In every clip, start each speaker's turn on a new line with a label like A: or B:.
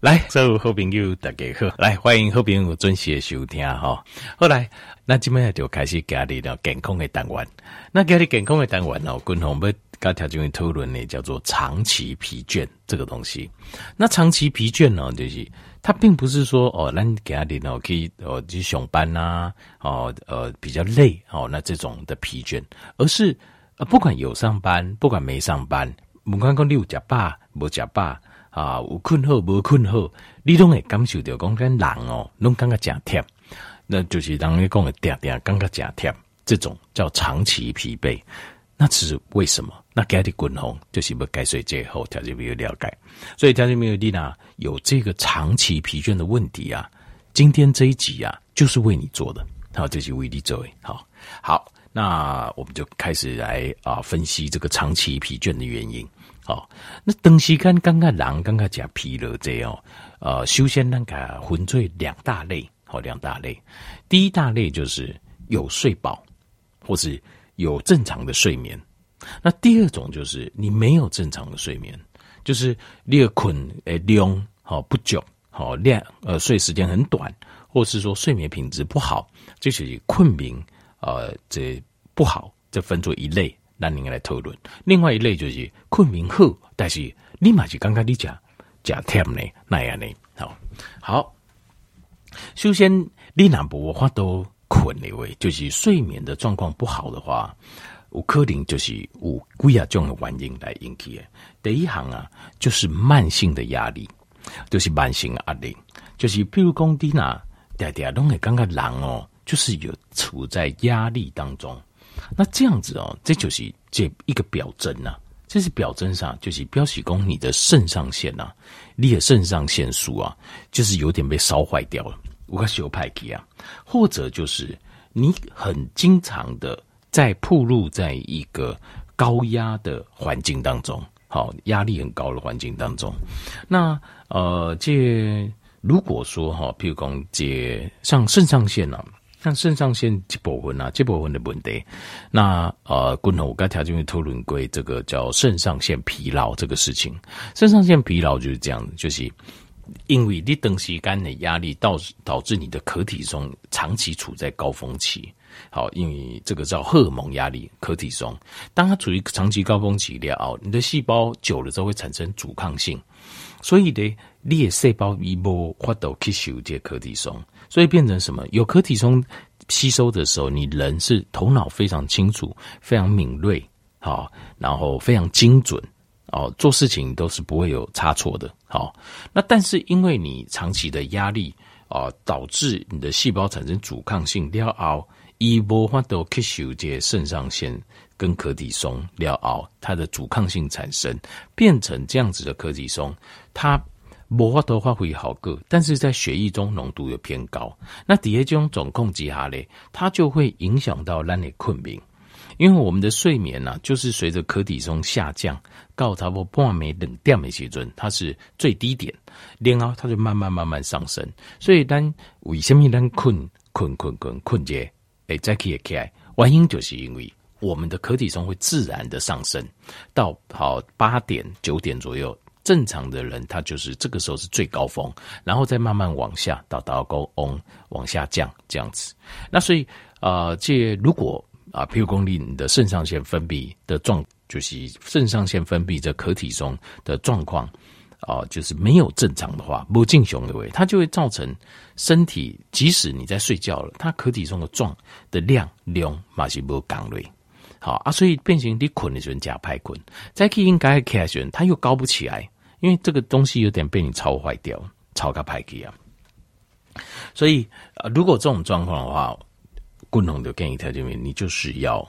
A: 来，所有好朋友大家好，来欢迎好朋友准时的收听哈。后来，那今天就开始家里的健康的单元。那家里健康的单元哦，共同要跟条件讨论呢，叫做长期疲倦这个东西。那长期疲倦呢，就是它并不是说哦，咱家里呢可以哦去上班呐、啊，哦呃比较累哦，那这种的疲倦，而是呃不管有上班，不管没上班，不管讲你有吃饱没吃饱。啊，有困好无困好，你拢会感受到讲跟人哦，拢感觉真忝，那就是人家讲的点点感觉真忝，这种叫长期疲惫。那只是为什么？那家的滚红就是要解释这后条件没有了解，所以条件没有丽娜有这个长期疲倦的问题啊。今天这一集啊，就是为你做的，好，这是为你做的。好，好，那我们就开始来啊分析这个长期疲倦的原因。好，那长时间感觉人感觉加疲劳这样，呃，首先那个分做两大类，好，两大类。第一大类就是有睡饱，或是有正常的睡眠。那第二种就是你没有正常的睡眠，就是你困诶量好不久，好量呃睡时间很短，或是说睡眠品质不好，这是困眠呃这不好，这分作一类。那你来讨论，另外一类就是困眠好，但是立马就刚刚你讲讲忝呢那样呢，好，好。首先，你若无法度困的话，就是睡眠的状况不好的话，有可能就是有几啊种的原因来引起的。第一行啊，就是慢性的压力，就是慢性压力，就是譬如讲你若常常拢会感觉人哦，就是有处在压力当中。那这样子哦，这就是这一个表征呐、啊，这是表征上，就是表示讲你的肾上腺呐、啊，你的肾上腺素啊，就是有点被烧坏掉了，无个修派克啊，或者就是你很经常的在暴露在一个高压的环境当中，好，压力很高的环境当中，那呃，这如果说哈，譬如讲这像肾上腺呢、啊。像肾上腺这部分啊，这部分的问题，那呃，共同我刚条件会讨论过这个叫肾上腺疲劳这个事情。肾上腺疲劳就是这样子，就是因为你等时间的压力导导致你的壳体松长期处在高峰期。好，因为这个叫荷尔蒙压力，壳体松，当它处于长期高峰期了哦，你的细胞久了之后会产生阻抗性，所以呢，你的细胞一无法度吸收这可体松。所以变成什么？有可体松吸收的时候，你人是头脑非常清楚、非常敏锐，好，然后非常精准，哦，做事情都是不会有差错的，好。那但是因为你长期的压力，啊，导致你的细胞产生阻抗性，了后，一无法度吸收这肾上腺跟可体松，了后，它的阻抗性产生，变成这样子的可体松，它。无法度发挥好个，但是在血液中浓度又偏高。那底下这种总控制下咧，它就会影响到咱的困眠。因为我们的睡眠呢、啊，就是随着可体松下降，到差不多半暝两点的时阵，它是最低点，然后它就慢慢慢慢上升。所以咱为什么咱困困困困困觉，诶再起也起来，原因就是因为我们的可体松会自然的上升到好八点九点左右。正常的人，他就是这个时候是最高峰，然后再慢慢往下到到高峰往下降这样子。那所以啊、呃，这如果啊，譬如说你的肾上腺分泌的状，就是肾上腺分泌这壳体中的状况啊，就是没有正常的话，不正常的话，它就会造成身体，即使你在睡觉了，它壳体中的状的量量嘛是不降嘞。好啊，所以变成你困的时候假派困，再去应该开始，它又高不起来。因为这个东西有点被你操坏掉，操个排气啊，所以呃，如果这种状况的话，共同的建议条件里面，你就是要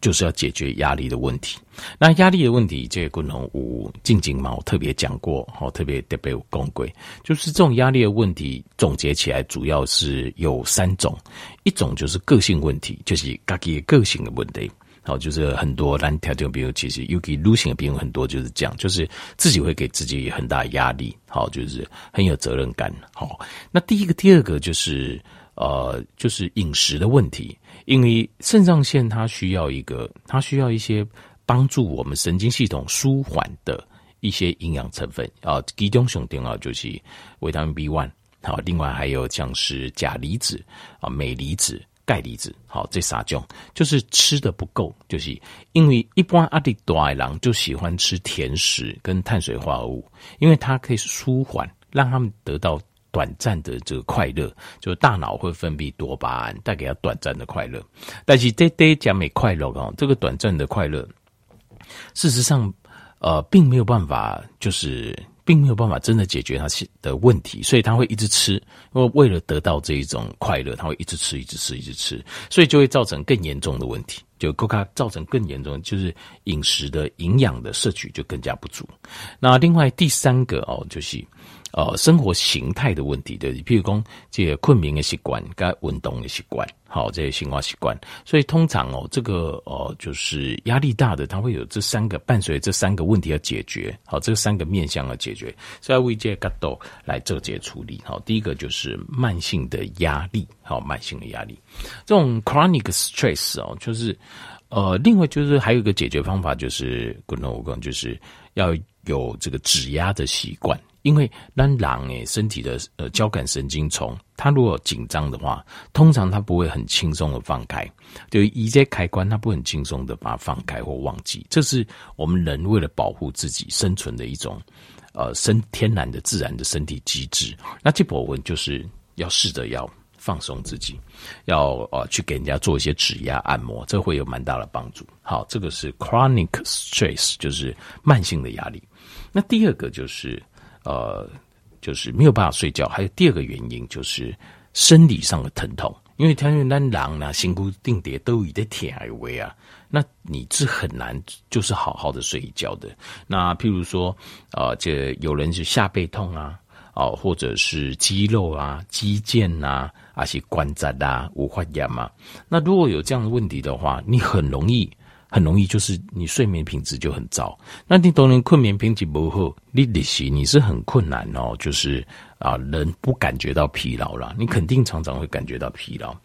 A: 就是要解决压力的问题。那压力的问题，这个共同五静静嘛，我特别讲过，好，特别特别有共规，就是这种压力的问题，总结起来主要是有三种，一种就是个性问题，就是自己个性的问题。好，就是很多难条件，比如其实尤其女性的朋友很多就是这样，就是自己会给自己很大压力，好，就是很有责任感。好，那第一个、第二个就是呃，就是饮食的问题，因为肾上腺它需要一个，它需要一些帮助我们神经系统舒缓的一些营养成分啊，其中上重要就是维他命 B one，好，另外还有像是钾离子啊、镁离子、钙离子，好，这三种就是吃的不够，就是因为一般阿弟大人就喜欢吃甜食跟碳水化合物，因为它可以舒缓，让他们得到。短暂的这个快乐，就是大脑会分泌多巴胺，带给他短暂的快乐。但是这这讲没快乐哦，这个短暂的快乐，事实上，呃，并没有办法，就是并没有办法真的解决他的问题，所以他会一直吃，因为为了得到这一种快乐，他会一直吃，一直吃，一直吃，所以就会造成更严重的问题，就给他造成更严重，就是饮食的营养的摄取就更加不足。那另外第三个哦，就是。呃，生活形态的问题，对，譬如讲这个困眠的习惯，该运动的习惯，好，这些生活习惯，所以通常哦，这个呃，就是压力大的，他会有这三个伴随这三个问题要解决，好，这三个面向要解决，所以为这个角度来做这些处理，好，第一个就是慢性的压力，好，慢性的压力，这种 chronic stress 哦，就是呃，另外就是还有一个解决方法，就是滚动我讲，就是要有这个指压的习惯。因为让狼诶身体的呃交感神经丛，它如果紧张的话，通常它不会很轻松的放开，就一些开关，它不会很轻松的把它放开或忘记。这是我们人为了保护自己生存的一种呃生天然的自然的身体机制。那这部分就是要试着要放松自己，要呃去给人家做一些指压按摩，这会有蛮大的帮助。好，这个是 chronic stress，就是慢性的压力。那第二个就是。呃，就是没有办法睡觉。还有第二个原因就是生理上的疼痛，因为因为咱人啊，身躯定点都有点疼位啊，那你是很难就是好好的睡一觉的。那譬如说，呃，这有人是下背痛啊，哦、或者是肌肉啊、肌腱呐啊，还是关节啊、无法炎嘛。那如果有这样的问题的话，你很容易。很容易就是你睡眠品质就很糟。那你当然困眠品质不好，你的是你是很困难哦。就是啊，人不感觉到疲劳了，你肯定常常会感觉到疲劳。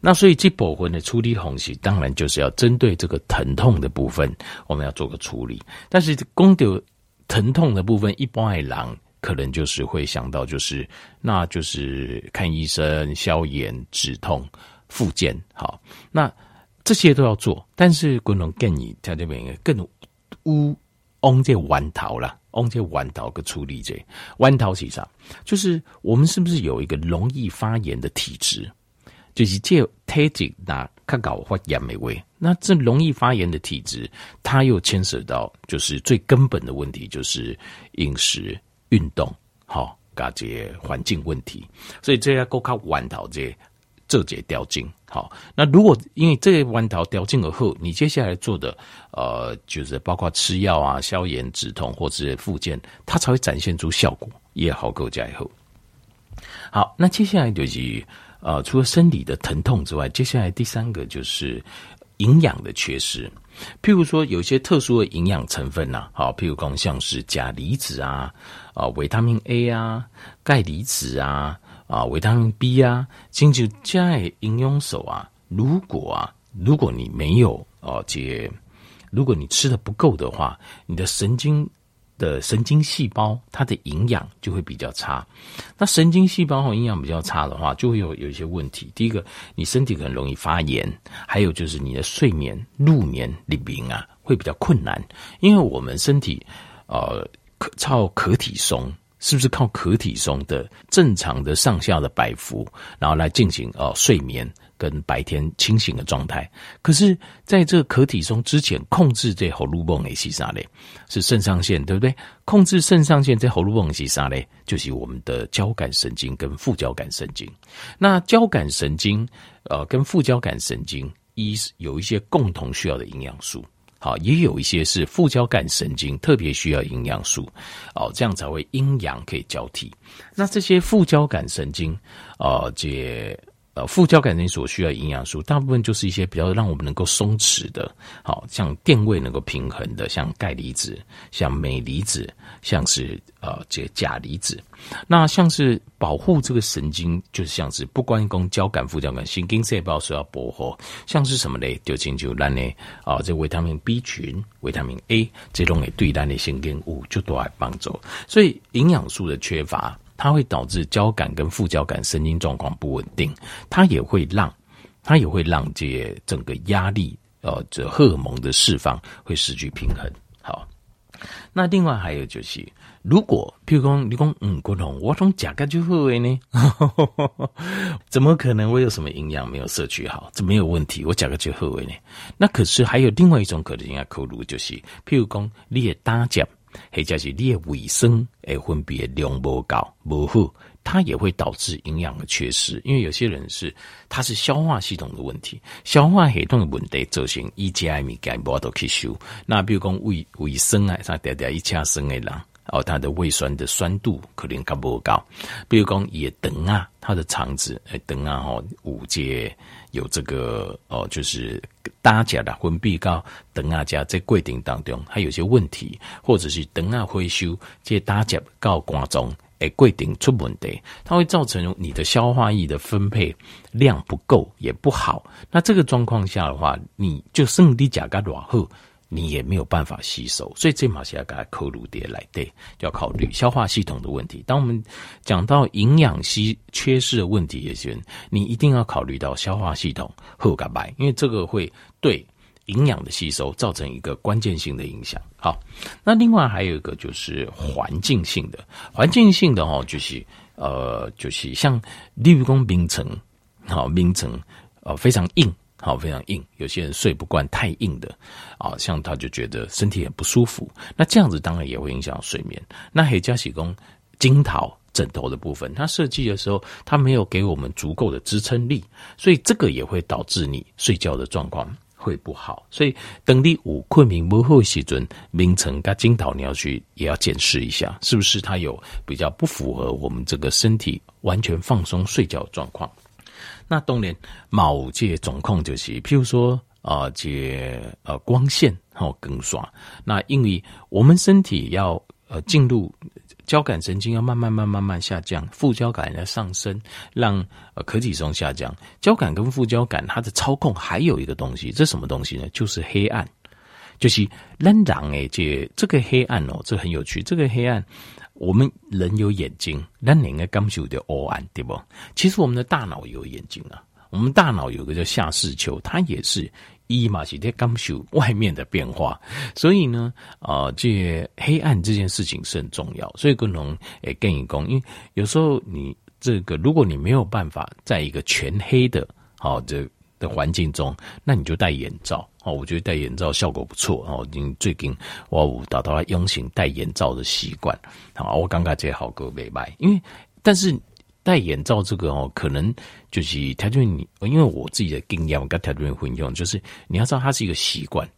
A: 那所以这部分的处理方式，当然就是要针对这个疼痛的部分，我们要做个处理。但是讲到疼痛的部分，一般的人可能就是会想到，就是那就是看医生、消炎、止痛、复健。好，那。这些都要做，但是可能建议在这边更乌翁这弯头了，翁这弯头个处理这弯头是啥就是我们是不是有一个容易发炎的体质？就是这体质那较搞发炎没味，那这容易发炎的体质，它又牵涉到就是最根本的问题，就是饮食、运动，好，加这环境问题，所以这要够靠弯头这。这节掉进好，那如果因为这个弯头掉进而后，你接下来做的呃，就是包括吃药啊、消炎止痛或者是复健，它才会展现出效果，也好够加以后。好，那接下来就是呃，除了生理的疼痛之外，接下来第三个就是营养的缺失。譬如说，有些特殊的营养成分呐、好，譬如说像是钾离子啊、啊维他命 A 啊、钙离子啊。啊，维他命 B 啊，进去加营养素啊。如果啊，如果你没有哦，这如果你吃的不够的话，你的神经的神经细胞它的营养就会比较差。那神经细胞和营养比较差的话，就会有有一些问题。第一个，你身体很容易发炎；还有就是你的睡眠、入眠、里面啊，会比较困难。因为我们身体呃，靠可体松。是不是靠可体松的正常的上下的摆幅，然后来进行哦睡眠跟白天清醒的状态？可是在这个可体松之前，控制这喉咙泵的是啥嘞？是肾上腺，对不对？控制肾上腺这喉咙泵是啥嘞？就是我们的交感神经跟副交感神经。那交感神经呃跟副交感神经一有一些共同需要的营养素。好，也有一些是副交感神经特别需要营养素，哦，这样才会阴阳可以交替。那这些副交感神经，哦，这呃副交感神经所需要营养素，大部分就是一些比较让我们能够松弛的，好像电位能够平衡的，像钙离子、像镁离子、像是呃这个钾离子。那像是保护这个神经，就是像是不管讲交感、副交感、神经细胞所要保护，像是什么呢？就进就咱呢啊，这维他命 B 群、维他命 A 这种诶对咱的神经物就都来帮助。所以营养素的缺乏，它会导致交感跟副交感神经状况不稳定，它也会让它也会让这整个压力呃这荷尔蒙的释放会失去平衡。好，那另外还有就是。如果譬如说你讲嗯，国龙，我从甲肝就会呢？怎么可能？我有什么营养没有摄取好？这没有问题，我甲肝就会呢？那可是还有另外一种可能性考虑，就是譬如讲你的胆汁，或者是你的胃酸诶分泌量不高不好，它也会导致营养的缺失。因为有些人是它是消化系统的问题，消化系统的问题造成一加米钙不都吸收。那比如讲胃胃酸啊，啥点点一加酸的人。哦，它的胃酸的酸度可能高不高？比如讲，也等啊，它的肠子诶，等啊，吼，五节有这个哦，就是大家的分泌高，等啊加在规定当中，还有些问题，或者是等啊回收这大家高观众诶，规定出问题，它会造成你的消化液的分配量不够，也不好。那这个状况下的话，你就剩你甲个软后。你也没有办法吸收，所以这马是要给它扣入点来对，就要考虑消化系统的问题。当我们讲到营养吸缺失的问题也是，你一定要考虑到消化系统后感白，因为这个会对营养的吸收造成一个关键性的影响。好，那另外还有一个就是环境性的，环境性的哦，就是呃，就是像例如说冰层，好，冰层呃非常硬。好，非常硬，有些人睡不惯太硬的，啊，像他就觉得身体很不舒服。那这样子当然也会影响睡眠。那黑加喜功金桃枕头的部分，它设计的时候，它没有给我们足够的支撑力，所以这个也会导致你睡觉的状况会不好。所以等你五困眠不好时准，名称跟金桃你要去也要检视一下，是不是它有比较不符合我们这个身体完全放松睡觉状况。那当然，某些状况就是，譬如说啊，这呃光线好更爽。那因为我们身体要呃进入交感神经要慢慢慢慢慢下降，副交感要上升，让呃可体松下降。交感跟副交感它的操控还有一个东西，这什么东西呢？就是黑暗，就是冷冷诶，这这个黑暗哦，这很有趣，这个黑暗。我们人有眼睛，那你应该感受到黑暗，对不？其实我们的大脑有眼睛啊，我们大脑有个叫下视丘，它也是一嘛是在感受外面的变化。所以呢，啊、呃，这黑暗这件事情是很重要。所以共同诶跟你讲，因为有时候你这个，如果你没有办法在一个全黑的，好这。的环境中，那你就戴眼罩哦。我觉得戴眼罩效果不错哦。你最近我有达到了养成戴眼罩的习惯，好，我刚刚这好个没卖，因为但是戴眼罩这个哦，可能就是他就你，因为我自己的经验，我跟他就会用，就是你要知道它是一个习惯，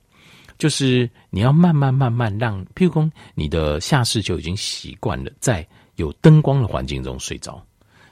A: 就是你要慢慢慢慢让，譬如说你的下视就已经习惯了在有灯光的环境中睡着，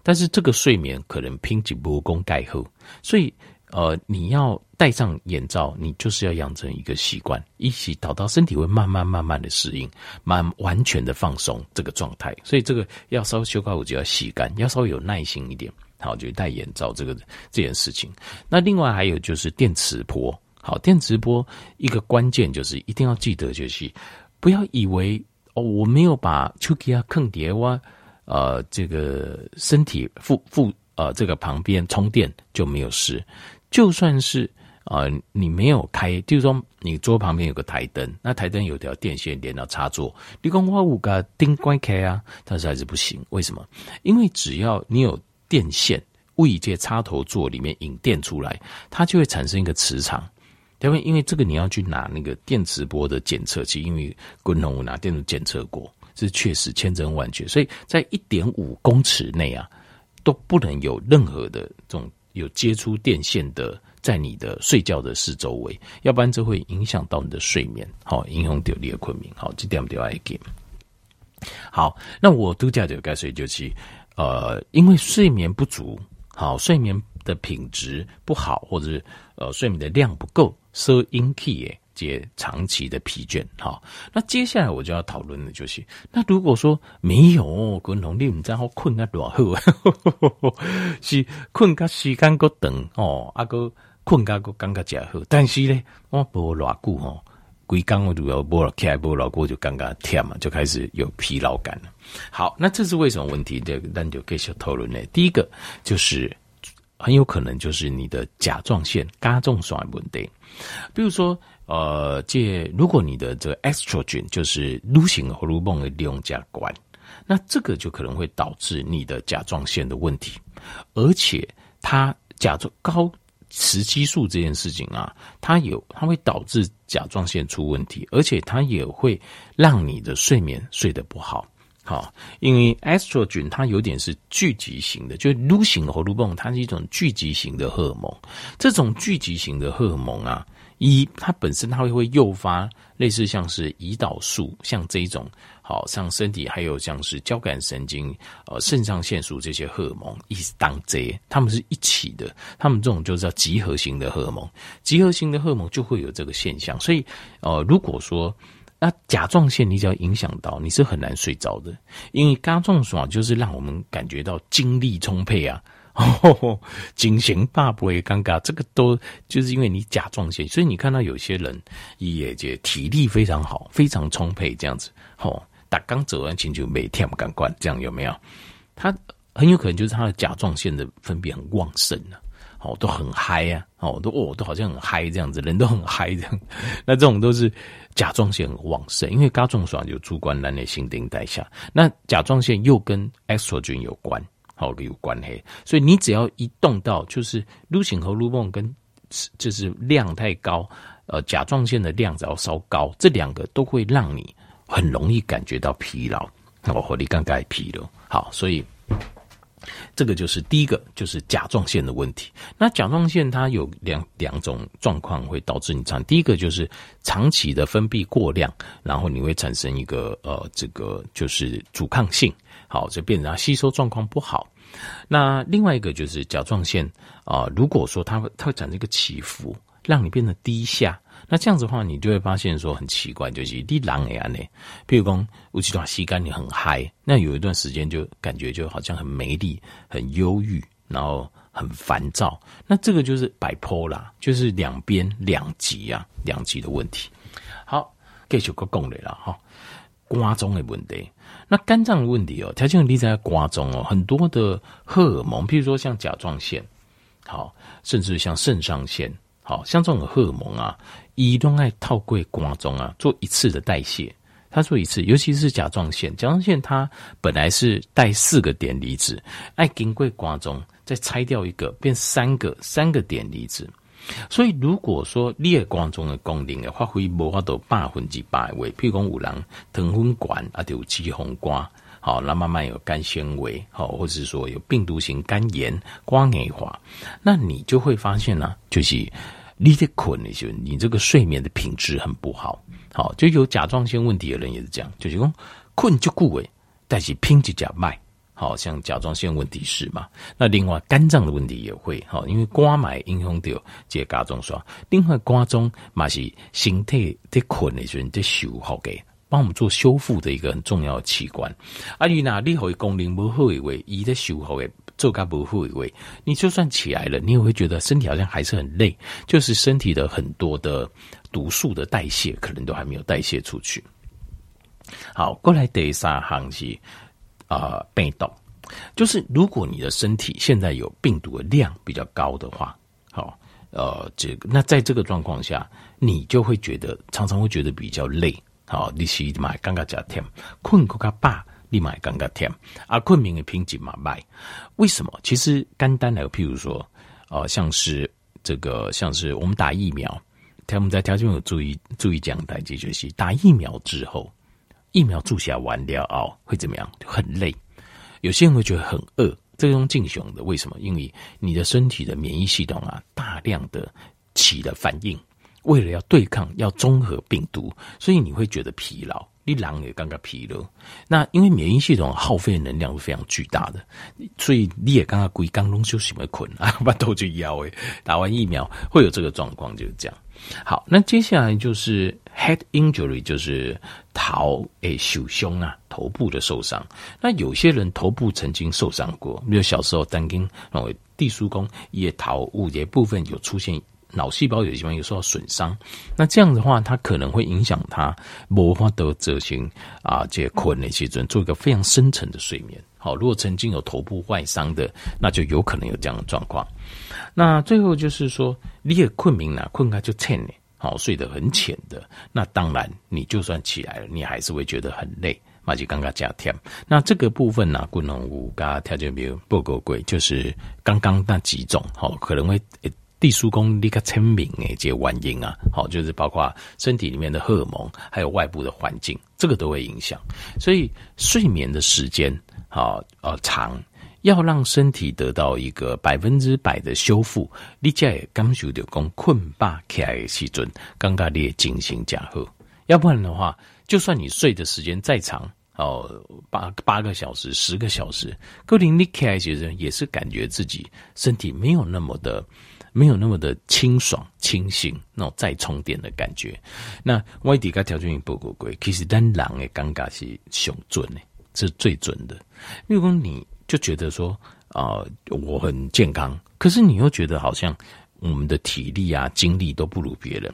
A: 但是这个睡眠可能拼起不功盖后，所以。呃，你要戴上眼罩，你就是要养成一个习惯，一起导到身体会慢慢慢慢的适应，慢完全的放松这个状态。所以这个要稍微修改，我就要洗干，要稍微有耐心一点。好，就戴眼罩这个这件事情。那另外还有就是电磁波，好，电磁波一个关键就是一定要记得，就是不要以为哦，我没有把手机啊、坑碟哇，呃，这个身体附附呃这个旁边充电就没有事。就算是啊、呃，你没有开，就是说你桌旁边有个台灯，那台灯有条电线连到插座，你讲我有个灯关开啊，但是还是不行。为什么？因为只要你有电线，位这插头座里面引电出来，它就会产生一个磁场。因为因为这个你要去拿那个电磁波的检测器，因为滚筒我拿电子检测过，这是确实千真万确。所以在一点五公尺内啊，都不能有任何的这种。有接触电线的，在你的睡觉的四周围，要不然这会影响到你的睡眠，好，影响到你的昆明，好，这点就要给。好，那我度假就该睡就去，呃，因为睡眠不足，好，睡眠的品质不好，或者是呃睡眠的量不够，所引起的这长期的疲倦。好，那接下来我就要讨论的就是，那如果说没有滚筒，你唔知好困啊多好，是困个时间够长哦，啊个困个个感觉真好，但是呢，我无偌久吼。归刚我都要播了，开播了，过就刚刚天嘛，就开始有疲劳感了。好，那这是为什么问题？这个那就继续讨论呢。第一个就是很有可能就是你的甲状腺加重衰问题。比如说，呃，借如果你的这个 estrogen 就是女性荷尔蒙的利用加关，那这个就可能会导致你的甲状腺的问题，而且它甲状高。雌激素这件事情啊，它有，它会导致甲状腺出问题，而且它也会让你的睡眠睡得不好。好，因为 estrogen 它有点是聚集型的，就是 l 型的荷尔蒙，它是一种聚集型的荷尔蒙。这种聚集型的荷尔蒙啊。一，它本身它会会诱发类似像是胰岛素，像这一种，好像身体还有像是交感神经、呃肾上腺素这些荷尔蒙一当这，它们是一起的，它们这种就叫集合型的荷尔蒙，集合型的荷尔蒙就会有这个现象。所以，呃，如果说那甲状腺你只要影响到，你是很难睡着的，因为甲状腺就是让我们感觉到精力充沛啊。哦，精神大不会尴尬，这个都就是因为你甲状腺，所以你看到有些人也也体力非常好，非常充沛这样子。哦，打刚走完前就每天不敢关，这样有没有？他很有可能就是他的甲状腺的分泌很旺盛了，哦，都很嗨呀，哦，都哦都好像很嗨这样子，人都很嗨这样。那这种都是甲状腺很旺盛，因为甲状腺有主管人的新陈代谢，那甲状腺又跟 estrogen 有关。好有关系，所以你只要一动到，就是撸醒和撸梦跟就是量太高，呃，甲状腺的量只要稍高，这两个都会让你很容易感觉到疲劳。我和你刚刚疲劳，好，所以这个就是第一个，就是甲状腺的问题。那甲状腺它有两两种状况会导致你长，第一个就是长期的分泌过量，然后你会产生一个呃，这个就是阻抗性。好，就变成吸收状况不好。那另外一个就是甲状腺啊、如果说它它会产生一个起伏，让你变得低下，那这样子的话，你就会发现说很奇怪，就是你狼哎呀呢，譬如说乌鸡爪吸干你很嗨，那有一段时间就感觉就好像很没力、很忧郁，然后很烦躁。那这个就是 bipolar，就是两边两极啊，两极的问题。好，继续个讲的了哈，瓜中的问题。那肝脏的问题哦，条件例在瓜中哦，很多的荷尔蒙，譬如说像甲状腺，好，甚至像肾上腺，好像这种荷尔蒙啊，一都爱套过瓜中啊，做一次的代谢，它做一次，尤其是甲状腺，甲状腺它本来是带四个碘离子，爱经过瓜中再拆掉一个，变三个，三个碘离子。所以，如果说裂光中的功能的发挥无法到百分之百位，譬如讲有人糖分管啊，就有脂肪肝，好，那慢慢有肝纤维，好，或者是说有病毒性肝炎、肝硬化，那你就会发现呢、就是你在困的时候，你这个睡眠的品质很不好，好，就有甲状腺问题的人也是这样，就是讲困就顾诶，但是拼就假脉。好像甲状腺问题是嘛？那另外肝脏的问题也会好，因为肝霾影响掉这甲状腺。另外肝脏嘛是身体在困的时候在修复给，帮我们做修复的一个很重要的器官。啊，你那你会功能不好的话，伊在修复的做甲不好以为，你就算起来了，你也会觉得身体好像还是很累，就是身体的很多的毒素的代谢可能都还没有代谢出去。好，过来第三行是。啊、呃，被动就是如果你的身体现在有病毒的量比较高的话，好，呃，这个那在这个状况下，你就会觉得常常会觉得比较累，好，你是买刚刚加甜，困更加饱，你买刚刚甜，啊，困眠的瓶颈嘛卖，为什么？其实简单来，譬如说，呃，像是这个，像是我们打疫苗，他们在条件有注意注意讲台，就是打疫苗之后。疫苗注射完了哦，会怎么样？很累。有些人会觉得很饿，这种敬雄的为什么？因为你的身体的免疫系统啊，大量的起了反应，为了要对抗、要综合病毒，所以你会觉得疲劳，你人也刚刚疲劳。那因为免疫系统耗费能量是非常巨大的，所以你也刚刚归刚拢休息没困 啊，把头就腰诶，打完疫苗会有这个状况，就是这样。好，那接下来就是 head injury，就是头诶受伤啊，头部的受伤。那有些人头部曾经受伤过，比如小时候曾经认为地书宫也头五节部分有出现。脑细胞有地方有受到损伤，那这样的话，它可能会影响它无法得执行啊，这些困的时阵做一个非常深层的睡眠。好，如果曾经有头部外伤的，那就有可能有这样的状况。那最后就是说，你也困眠了，困开就浅呢，好，睡得很浅的，那当然你就算起来了，你还是会觉得很累，那就刚刚加添。那这个部分呢，滚龙五刚条件没有不够贵，就是刚刚那几种，好，可能会。地书宫立刻清明诶，这些原因啊，好，就是包括身体里面的荷尔蒙，还有外部的环境，这个都会影响。所以睡眠的时间，好呃长，要让身体得到一个百分之百的修复，你才感受到讲困饱起来的时阵，刚刚你也进行加厚。要不然的话，就算你睡的时间再长，哦八八个小时、十个小时，可能你起来时阵也是感觉自己身体没有那么的。没有那么的清爽、清醒，那种再充电的感觉。那外地个条件也不够贵，其实单人的尴尬是上准的，是最准的。如果你就觉得说啊、我很健康，可是你又觉得好像我们的体力啊、精力都不如别人，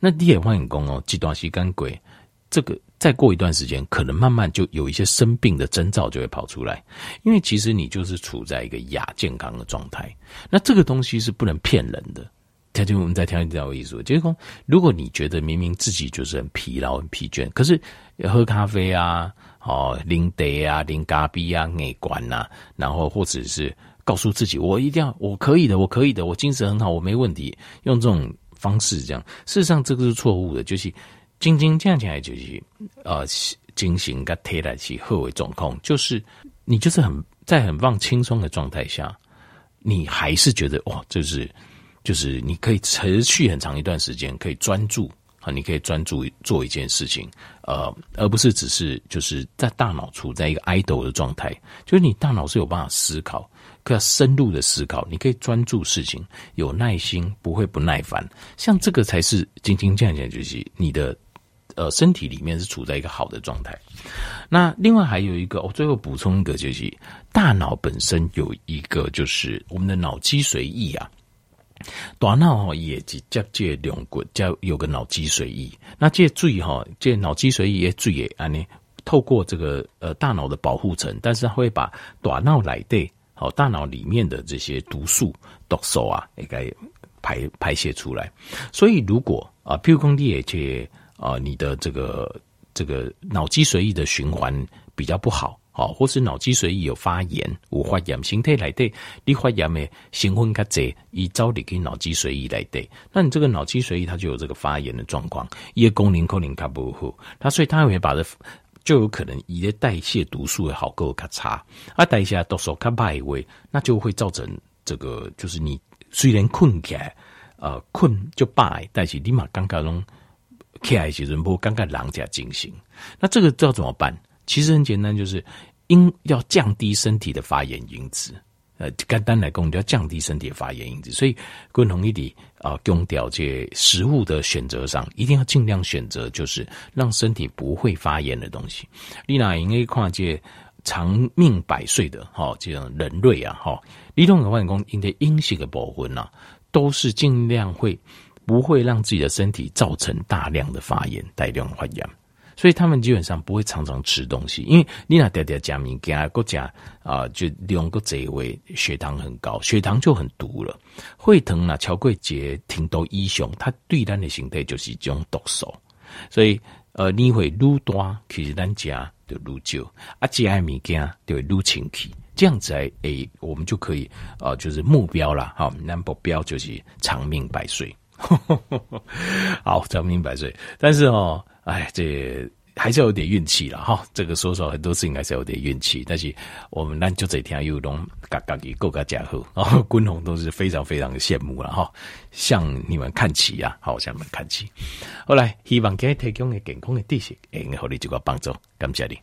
A: 那你也欢迎讲哦，极端时间贵，这个。再过一段时间，可能慢慢就有一些生病的征兆就会跑出来，因为其实你就是处在一个亚健康的状态。那这个东西是不能骗人的。他就我们再调一调意思，就是说，如果你觉得明明自己就是很疲劳、很疲倦，可是喝咖啡啊、哦，零茶啊、零咖啡啊、内观呐，然后或者是告诉自己，我一定要，我可以的，我可以的，我精神很好，我没问题，用这种方式这样，事实上这个是错误的，就是。静静这样讲来就是，呃，进行个贴来起后为状况，就是你就是很在很放轻松的状态下，你还是觉得哇，就是就是你可以持续很长一段时间，可以专注啊，你可以专注做一件事情，呃，而不是只是就是在大脑处在一个 idle 的状态，就是你大脑是有办法思考，可要深入的思考，你可以专注事情，有耐心，不会不耐烦，像这个才是静静这样讲就是你的。呃，身体里面是处在一个好的状态。那另外还有一个，我最后补充一个，就是大脑本身有一个，就是我们的脑脊髓液啊。大脑哈也即叫这两个叫有个脑脊髓液。那这注意哈，这脑脊髓液也注意啊，呢透过这个呃大脑的保护层，但是它会把大脑来的好大脑里面的这些毒素毒素啊，应该排排泄出来。所以如果啊，譬如讲你也去。啊，你的这个这个脑脊髓液的循环比较不好，好，或是脑脊髓液有发炎，有发炎形态来对，你发炎的兴奋较侪，以招你给脑脊髓液来对，那你这个脑脊髓液它就有这个发炎的状况，一个功能可能它不好，它所以它会把这就有可能你的代谢毒素会好够较差，啊，代谢毒素较歹位，那就会造成这个就是你虽然困起来，呃，困就败，但是立马刚刚拢。起来时阵不尴尬，狼家进行，那这个知道怎么办？其实很简单，就是因要降低身体的发炎因子。呃，简单来讲，就要降低身体的发炎因子。所以，共同一点啊，用掉这食物的选择上，一定要尽量选择就是让身体不会发炎的东西。你那应该看这长命百岁的哈，这种人类啊哈，你种的话讲，因为阴性的部分呐，都是尽量会。不会让自己的身体造成大量的发炎、大量发炎，所以他们基本上不会常常吃东西，因为你那点点加物件，国家啊，就两个这位血糖很高，血糖就很毒了。会疼啊，超过节挺多英雄，它对咱的形态就是一种毒素，所以呃，你会愈多，其实咱家就愈少，啊，加物件就会愈清气，这样子诶，我们就可以呃，就是目标了，好，那目标就是长命百岁。好，长命百岁。但是哦，哎，这还是要有点运气了哈。这个说实话，很多事情还是有点运气。但是我们那就这天又拢嘎嘎给够个家伙，然 后军红都是非常非常的羡慕了哈，向你们看齐呀，好，向你们看齐。后来希望给提供的健康的知识，诶，后你就个帮助，感谢你。